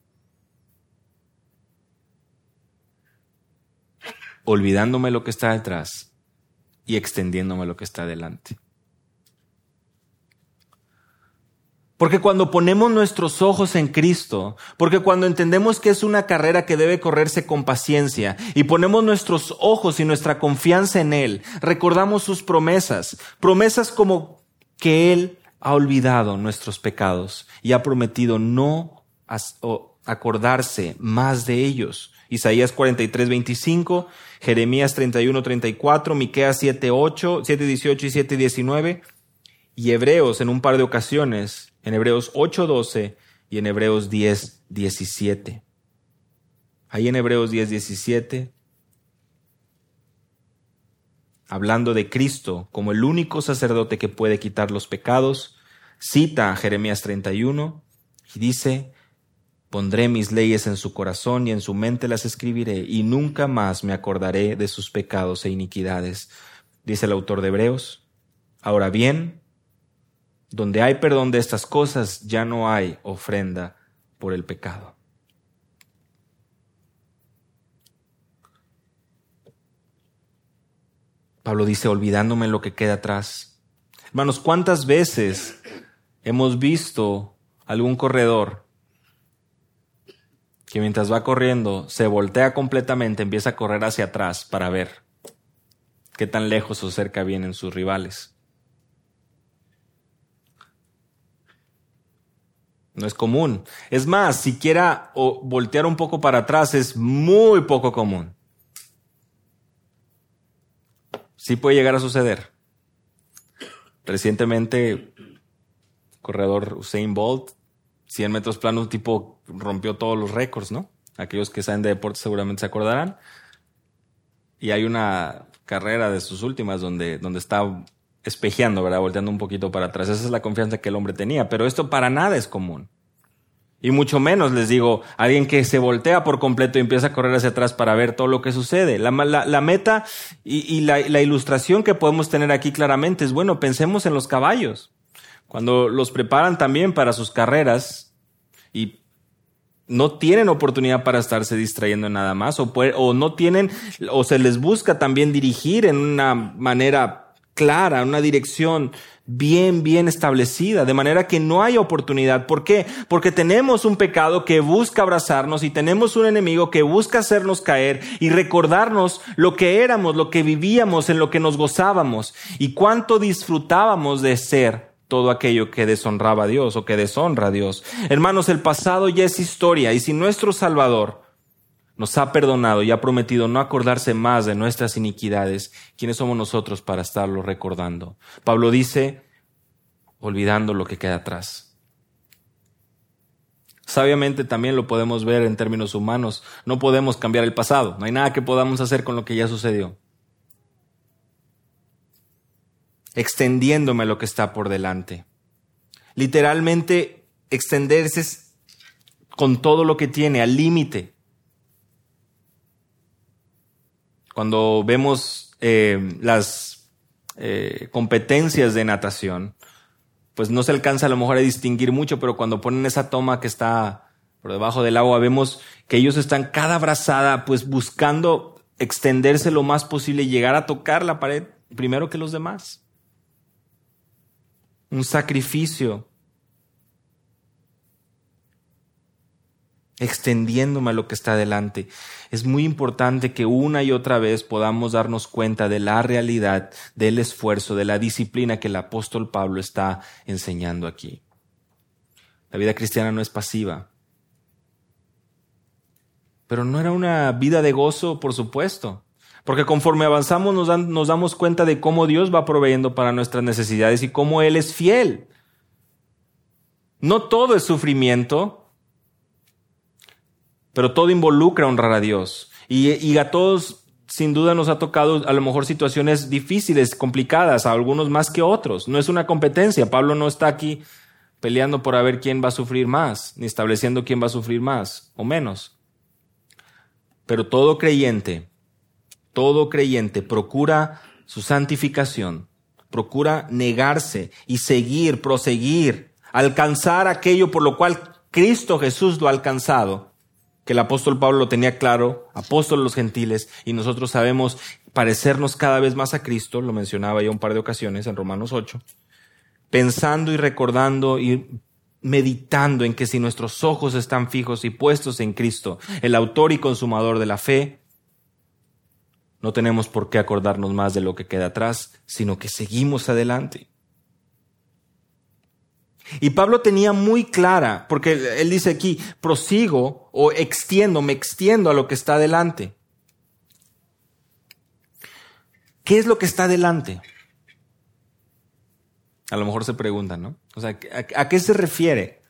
Olvidándome lo que está detrás y extendiéndome lo que está delante. Porque cuando ponemos nuestros ojos en Cristo, porque cuando entendemos que es una carrera que debe correrse con paciencia y ponemos nuestros ojos y nuestra confianza en Él, recordamos sus promesas, promesas como que Él ha olvidado nuestros pecados y ha prometido no acordarse más de ellos. Isaías 43, 25, Jeremías 31, 34, Miqueas 7, 8, 7, 18 y 7, 19, y Hebreos en un par de ocasiones, en Hebreos 8, 12 y en Hebreos 10, 17. Ahí en Hebreos 10, 17, hablando de Cristo como el único sacerdote que puede quitar los pecados, cita a Jeremías 31 y dice, Pondré mis leyes en su corazón y en su mente las escribiré, y nunca más me acordaré de sus pecados e iniquidades, dice el autor de Hebreos. Ahora bien, donde hay perdón de estas cosas, ya no hay ofrenda por el pecado. Pablo dice, olvidándome lo que queda atrás. Hermanos, ¿cuántas veces hemos visto algún corredor que mientras va corriendo se voltea completamente, empieza a correr hacia atrás para ver qué tan lejos o cerca vienen sus rivales. No es común. Es más, siquiera voltear un poco para atrás es muy poco común. Sí puede llegar a suceder. Recientemente, corredor Usain Bolt 100 metros plano, tipo rompió todos los récords, ¿no? Aquellos que saben de deportes seguramente se acordarán. Y hay una carrera de sus últimas donde, donde está espejeando, ¿verdad? Volteando un poquito para atrás. Esa es la confianza que el hombre tenía. Pero esto para nada es común. Y mucho menos, les digo, alguien que se voltea por completo y empieza a correr hacia atrás para ver todo lo que sucede. La, meta y, la ilustración que podemos tener aquí claramente es, bueno, pensemos en los caballos cuando los preparan también para sus carreras y no tienen oportunidad para estarse distrayendo en nada más o, no tienen o se les busca también dirigir en una manera clara, una dirección bien, bien establecida, de manera que no hay oportunidad. ¿Por qué? Porque tenemos un pecado que busca abrazarnos y tenemos un enemigo que busca hacernos caer y recordarnos lo que éramos, lo que vivíamos, en lo que nos gozábamos y cuánto disfrutábamos de ser todo aquello que deshonraba a Dios o que deshonra a Dios. Hermanos, el pasado ya es historia y si nuestro Salvador nos ha perdonado y ha prometido no acordarse más de nuestras iniquidades, ¿quiénes somos nosotros para estarlo recordando? Pablo dice, olvidando lo que queda atrás. Sabiamente también lo podemos ver en términos humanos. No podemos cambiar el pasado. No hay nada que podamos hacer con lo que ya sucedió. Extendiéndome lo que está por delante. Literalmente, extenderse con todo lo que tiene, al límite. Cuando vemos eh, las eh, competencias de natación, pues no se alcanza a lo mejor a distinguir mucho, pero cuando ponen esa toma que está por debajo del agua, vemos que ellos están cada brazada, pues buscando extenderse lo más posible y llegar a tocar la pared primero que los demás. Un sacrificio extendiéndome a lo que está delante. Es muy importante que una y otra vez podamos darnos cuenta de la realidad, del esfuerzo, de la disciplina que el apóstol Pablo está enseñando aquí. La vida cristiana no es pasiva. Pero no era una vida de gozo, por supuesto. Porque conforme avanzamos nos, nos damos cuenta de cómo Dios va proveyendo para nuestras necesidades y cómo Él es fiel. No todo es sufrimiento, pero todo involucra honrar a Dios. Y, a todos, sin duda, nos ha tocado a lo mejor situaciones difíciles, complicadas, a algunos más que otros. No es una competencia. Pablo no está aquí peleando por a ver quién va a sufrir más, ni estableciendo quién va a sufrir más o menos. Pero todo creyente, todo creyente procura su santificación, procura negarse y seguir, proseguir, alcanzar aquello por lo cual Cristo Jesús lo ha alcanzado que el apóstol Pablo lo tenía claro, apóstol de los gentiles, y nosotros sabemos parecernos cada vez más a Cristo, lo mencionaba ya un par de ocasiones en Romanos 8, pensando y recordando y meditando en que si nuestros ojos están fijos y puestos en Cristo, el autor y consumador de la fe, no tenemos por qué acordarnos más de lo que queda atrás, sino que seguimos adelante. Y Pablo tenía muy clara, porque él dice aquí, prosigo o extiendo, me extiendo a lo que está delante. ¿Qué es lo que está delante? A lo mejor se preguntan, ¿no? O sea, ¿a, qué se refiere?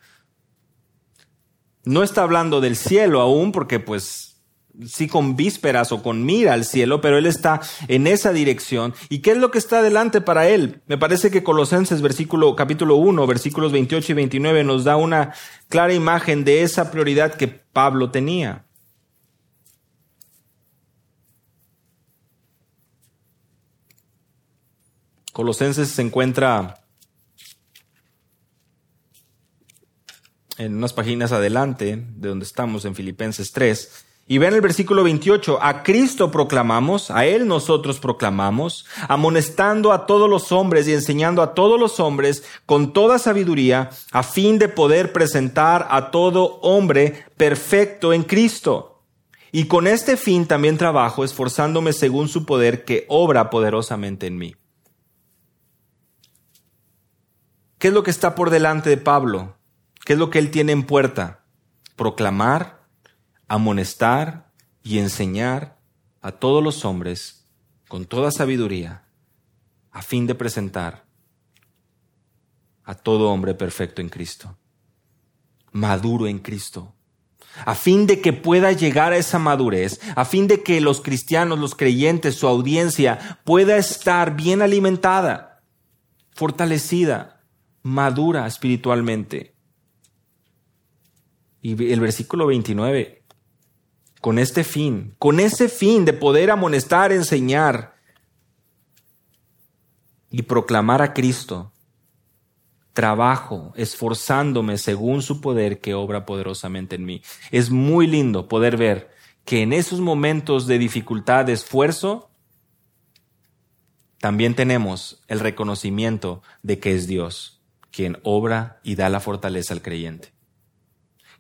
No está hablando del cielo aún, porque pues sí con vísperas o con mira al cielo, pero él está en esa dirección. ¿Y qué es lo que está adelante para él? Me parece que Colosenses versículo, capítulo 1, versículos 28 y 29 nos da una clara imagen de esa prioridad que Pablo tenía. Colosenses se encuentra en unas páginas adelante de donde estamos en Filipenses 3 y ven el versículo 28, a Cristo proclamamos, a Él nosotros proclamamos, amonestando a todos los hombres y enseñando a todos los hombres con toda sabiduría, a fin de poder presentar a todo hombre perfecto en Cristo. Y con este fin también trabajo, esforzándome según su poder que obra poderosamente en mí. ¿Qué es lo que está por delante de Pablo? ¿Qué es lo que él tiene en puerta? Proclamar amonestar y enseñar a todos los hombres con toda sabiduría, a fin de presentar a todo hombre perfecto en Cristo, maduro en Cristo, a fin de que pueda llegar a esa madurez, a fin de que los cristianos, los creyentes, su audiencia pueda estar bien alimentada, fortalecida, madura espiritualmente. Y el versículo 29 con este fin, con ese fin de poder amonestar, enseñar y proclamar a Cristo, trabajo, esforzándome según su poder que obra poderosamente en mí. Es muy lindo poder ver que en esos momentos de dificultad, de esfuerzo, también tenemos el reconocimiento de que es Dios quien obra y da la fortaleza al creyente.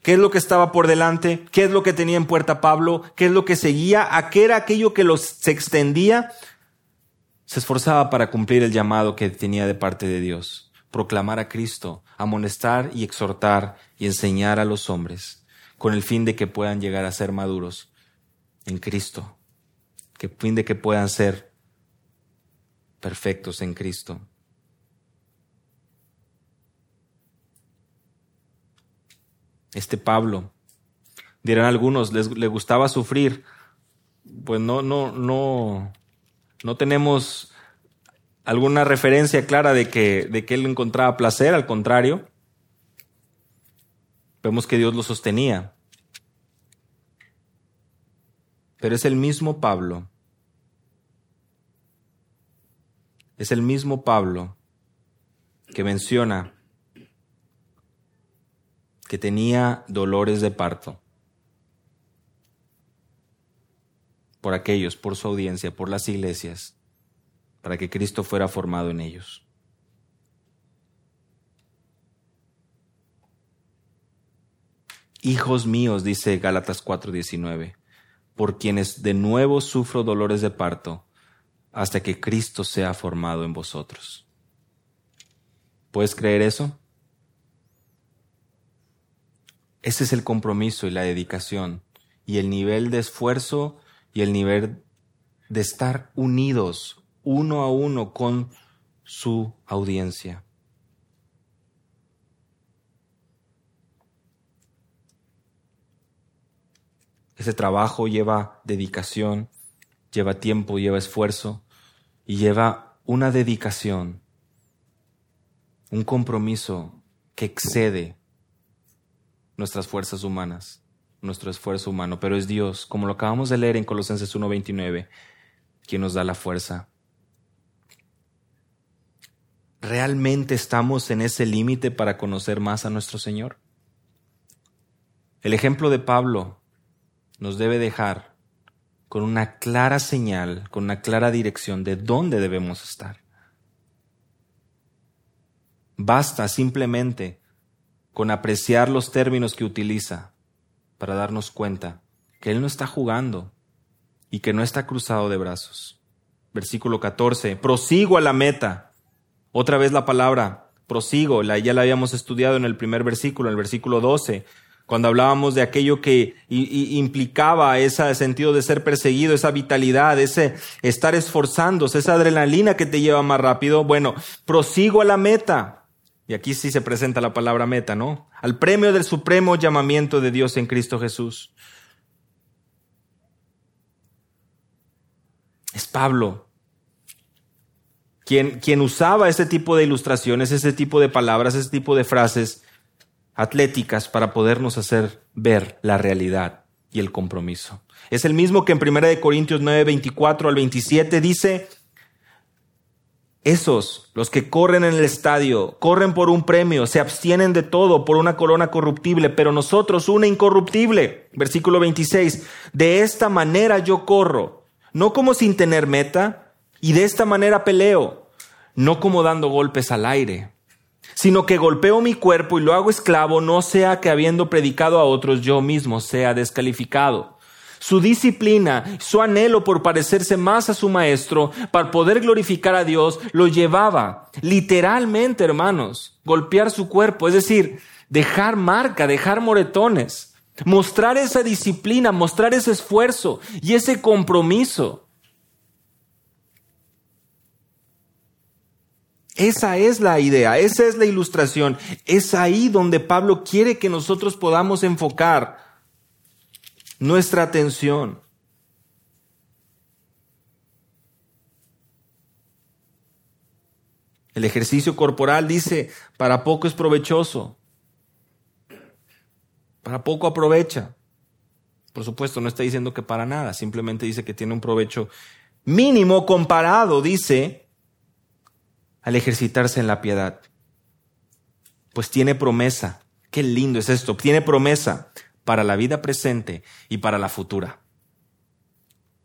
¿Qué es lo que estaba por delante? ¿Qué es lo que tenía en puerta Pablo? ¿Qué es lo que seguía? ¿A qué era aquello que los, se extendía? Se esforzaba para cumplir el llamado que tenía de parte de Dios, proclamar a Cristo, amonestar y exhortar y enseñar a los hombres, con el fin de que puedan llegar a ser maduros en Cristo, que fin de que puedan ser perfectos en Cristo. Este Pablo, dirán algunos, les, le gustaba sufrir. Pues no, no, no, no tenemos alguna referencia clara de que, de que él encontraba placer, al contrario. Vemos que Dios lo sostenía. Pero es el mismo Pablo Es el mismo Pablo que menciona que tenía dolores de parto por aquellos, por su audiencia, por las iglesias, para que Cristo fuera formado en ellos. Hijos míos, dice Gálatas 4:19, por quienes de nuevo sufro dolores de parto, hasta que Cristo sea formado en vosotros. ¿Puedes creer eso? Ese es el compromiso y la dedicación y el nivel de esfuerzo y el nivel de estar unidos uno a uno con su audiencia. Ese trabajo lleva dedicación, lleva tiempo, lleva esfuerzo y lleva una dedicación, un compromiso que excede nuestras fuerzas humanas, nuestro esfuerzo humano, pero es Dios, como lo acabamos de leer en Colosenses 1:29, quien nos da la fuerza. ¿Realmente estamos en ese límite para conocer más a nuestro Señor? El ejemplo de Pablo nos debe dejar con una clara señal, con una clara dirección de dónde debemos estar. Basta simplemente con apreciar los términos que utiliza para darnos cuenta que Él no está jugando y que no está cruzado de brazos. Versículo 14, prosigo a la meta. Otra vez la palabra, prosigo, ya la habíamos estudiado en el primer versículo, en el versículo 12 cuando hablábamos de aquello que implicaba ese sentido de ser perseguido, esa vitalidad, ese estar esforzándose, esa adrenalina que te lleva más rápido, bueno, prosigo a la meta. Y aquí sí se presenta la palabra meta, ¿no? Al premio del supremo llamamiento de Dios en Cristo Jesús. Es Pablo quien, quien usaba ese tipo de ilustraciones, ese tipo de palabras, ese tipo de frases atléticas para podernos hacer ver la realidad y el compromiso. Es el mismo que en 1 Corintios 9, 24 al 27 dice, esos, los que corren en el estadio, corren por un premio, se abstienen de todo por una corona corruptible, pero nosotros una incorruptible. Versículo 26, de esta manera yo corro, no como sin tener meta, y de esta manera peleo, no como dando golpes al aire sino que golpeo mi cuerpo y lo hago esclavo, no sea que habiendo predicado a otros yo mismo sea descalificado. Su disciplina, su anhelo por parecerse más a su maestro, para poder glorificar a Dios, lo llevaba literalmente, hermanos, golpear su cuerpo, es decir, dejar marca, dejar moretones, mostrar esa disciplina, mostrar ese esfuerzo y ese compromiso. Esa es la idea, esa es la ilustración. Es ahí donde Pablo quiere que nosotros podamos enfocar nuestra atención. El ejercicio corporal dice, para poco es provechoso, para poco aprovecha. Por supuesto, no está diciendo que para nada, simplemente dice que tiene un provecho mínimo comparado, dice, al ejercitarse en la piedad. Pues tiene promesa. Qué lindo es esto. Tiene promesa para la vida presente y para la futura.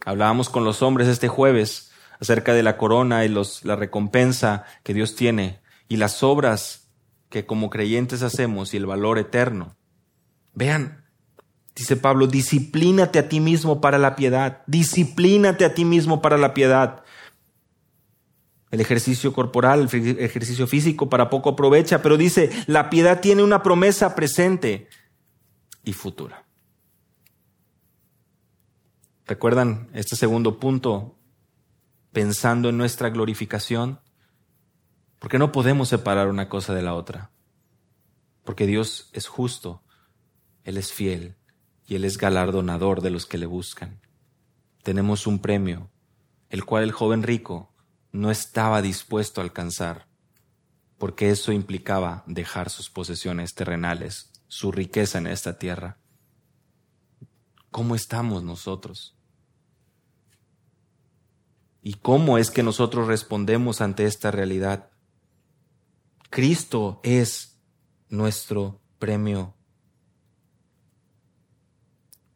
Hablábamos con los hombres este jueves acerca de la corona y los, la recompensa que Dios tiene y las obras que como creyentes hacemos y el valor eterno. Vean, dice Pablo, disciplínate a ti mismo para la piedad, disciplínate a ti mismo para la piedad. El ejercicio corporal, el ejercicio físico para poco aprovecha, pero dice, la piedad tiene una promesa presente y futura. ¿Recuerdan este segundo punto? Pensando en nuestra glorificación. Porque no podemos separar una cosa de la otra. Porque Dios es justo, Él es fiel y Él es galardonador de los que le buscan. Tenemos un premio, el cual el joven rico no estaba dispuesto a alcanzar, porque eso implicaba dejar sus posesiones terrenales, su riqueza en esta tierra. ¿Cómo estamos nosotros? ¿Y cómo es que nosotros respondemos ante esta realidad? Cristo es nuestro premio.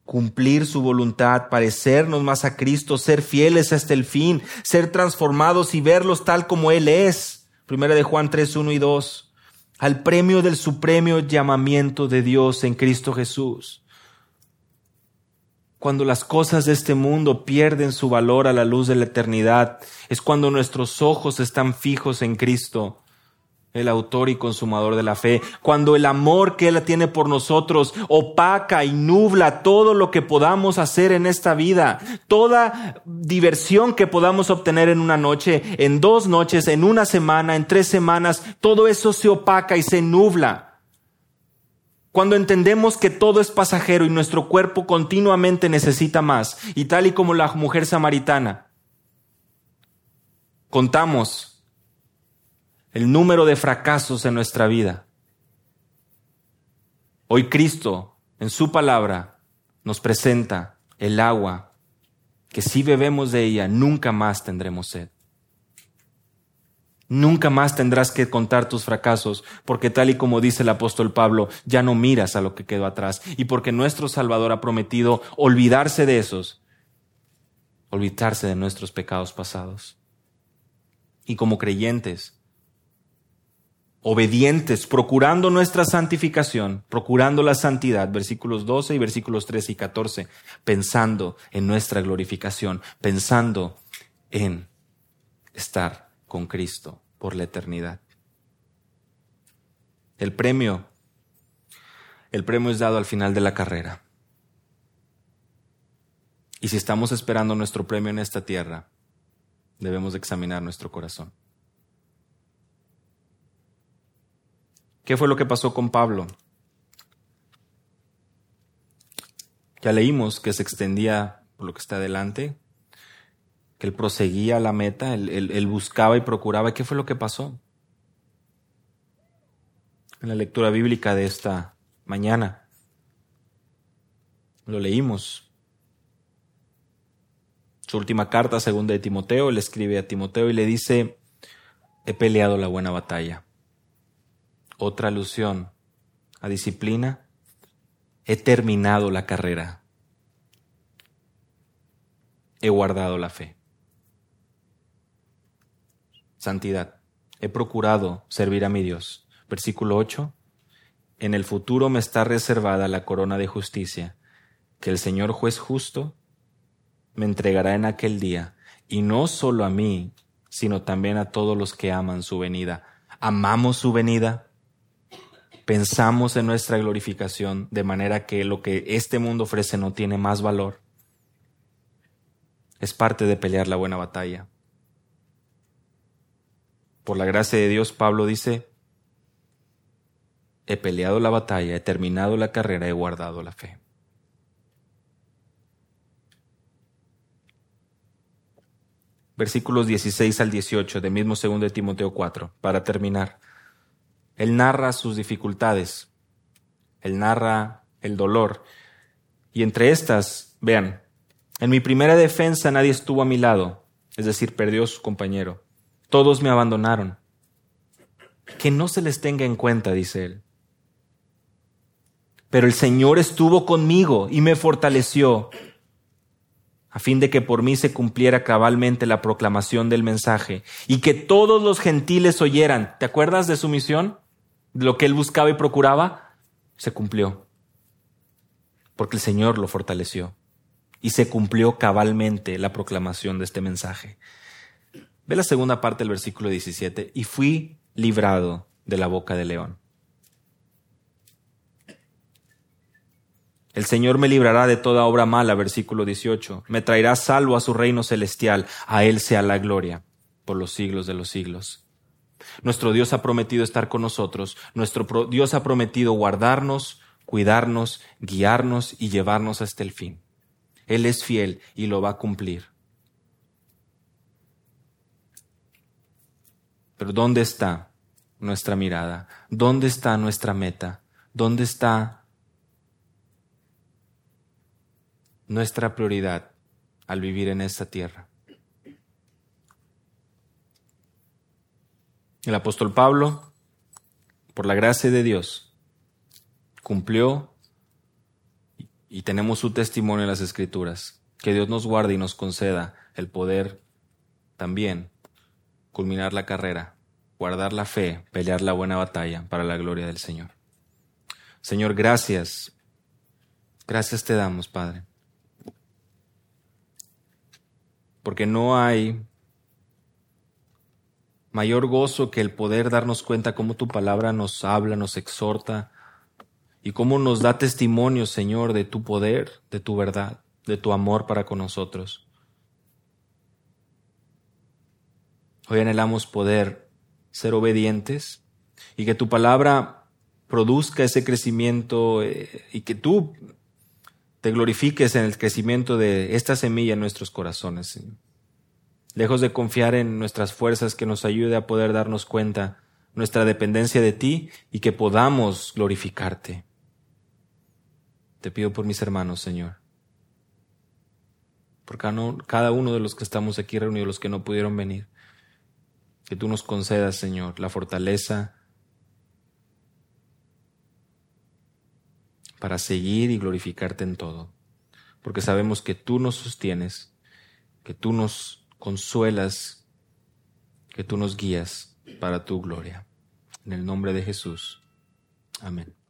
Cumplir su voluntad, parecernos más a Cristo, ser fieles hasta el fin, ser transformados y verlos tal como Él es. Primera de Juan 3, 1 y 2. Al premio del supremo llamamiento de Dios en Cristo Jesús. Cuando las cosas de este mundo pierden su valor a la luz de la eternidad, es cuando nuestros ojos están fijos en Cristo el autor y consumador de la fe, cuando el amor que Él tiene por nosotros opaca y nubla todo lo que podamos hacer en esta vida, toda diversión que podamos obtener en una noche, en dos noches, en una semana, en tres semanas, todo eso se opaca y se nubla. Cuando entendemos que todo es pasajero y nuestro cuerpo continuamente necesita más, y tal y como la mujer samaritana, contamos el número de fracasos en nuestra vida. Hoy Cristo, en su palabra, nos presenta el agua que si bebemos de ella, nunca más tendremos sed. Nunca más tendrás que contar tus fracasos, porque tal y como dice el apóstol Pablo, ya no miras a lo que quedó atrás, y porque nuestro Salvador ha prometido olvidarse de esos, olvidarse de nuestros pecados pasados. Y como creyentes, obedientes, procurando nuestra santificación, procurando la santidad, versículos 12 y versículos 13 y 14, pensando en nuestra glorificación, pensando en estar con Cristo por la eternidad. El premio, el premio es dado al final de la carrera. Y si estamos esperando nuestro premio en esta tierra, debemos examinar nuestro corazón. ¿Qué fue lo que pasó con Pablo? Ya leímos que se extendía por lo que está adelante, que él proseguía la meta, él, buscaba y procuraba. ¿Qué fue lo que pasó? En la lectura bíblica de esta mañana. Lo leímos. Su última carta, segunda de Timoteo, le escribe a Timoteo y le dice, he peleado la buena batalla otra alusión a disciplina, he terminado la carrera, he guardado la fe. Santidad, he procurado servir a mi Dios. Versículo 8, en el futuro me está reservada la corona de justicia, que el Señor juez justo me entregará en aquel día, y no solo a mí, sino también a todos los que aman su venida. ¿Amamos su venida? Pensamos en nuestra glorificación de manera que lo que este mundo ofrece no tiene más valor. Es parte de pelear la buena batalla. Por la gracia de Dios, Pablo dice, he peleado la batalla, he terminado la carrera, he guardado la fe. Versículos 16 al 18 del mismo segundo de Timoteo 4, para terminar. Él narra sus dificultades, él narra el dolor. Y entre estas, vean, en mi primera defensa nadie estuvo a mi lado, es decir, perdió su compañero. Todos me abandonaron. Que no se les tenga en cuenta, dice él. Pero el Señor estuvo conmigo y me fortaleció. a fin de que por mí se cumpliera cabalmente la proclamación del mensaje y que todos los gentiles oyeran. ¿Te acuerdas de su misión? Lo que él buscaba y procuraba. Se cumplió. Porque el Señor lo fortaleció. Y se cumplió cabalmente la proclamación de este mensaje. Ve la segunda parte del versículo 17. Y fui librado de la boca del león. El Señor me librará de toda obra mala, versículo 18. Me traerá salvo a su reino celestial. A Él sea la gloria por los siglos de los siglos. Nuestro Dios ha prometido estar con nosotros. Nuestro Dios ha prometido guardarnos, cuidarnos, guiarnos y llevarnos hasta el fin. Él es fiel y lo va a cumplir. Pero ¿dónde está nuestra mirada? ¿Dónde está nuestra meta? ¿Dónde está nuestra prioridad al vivir en esta tierra. El apóstol Pablo, por la gracia de Dios, cumplió y tenemos su testimonio en las Escrituras. Que Dios nos guarde y nos conceda el poder también culminar la carrera, guardar la fe, pelear la buena batalla para la gloria del Señor. Señor, gracias. Gracias te damos, Padre porque no hay mayor gozo que el poder darnos cuenta cómo tu palabra nos habla, nos exhorta y cómo nos da testimonio, Señor, de tu poder, de tu verdad, de tu amor para con nosotros. Hoy anhelamos poder ser obedientes y que tu palabra produzca ese crecimiento eh, y que tú te glorifiques en el crecimiento de esta semilla en nuestros corazones. Lejos de confiar en nuestras fuerzas que nos ayude a poder darnos cuenta nuestra dependencia de ti y que podamos glorificarte. Te pido por mis hermanos, Señor. Por cada uno de los que estamos aquí reunidos, los que no pudieron venir. Que tú nos concedas, Señor, la fortaleza, para seguir y glorificarte en todo, porque sabemos que tú nos sostienes, que tú nos consuelas, que tú nos guías para tu gloria. En el nombre de Jesús. Amén.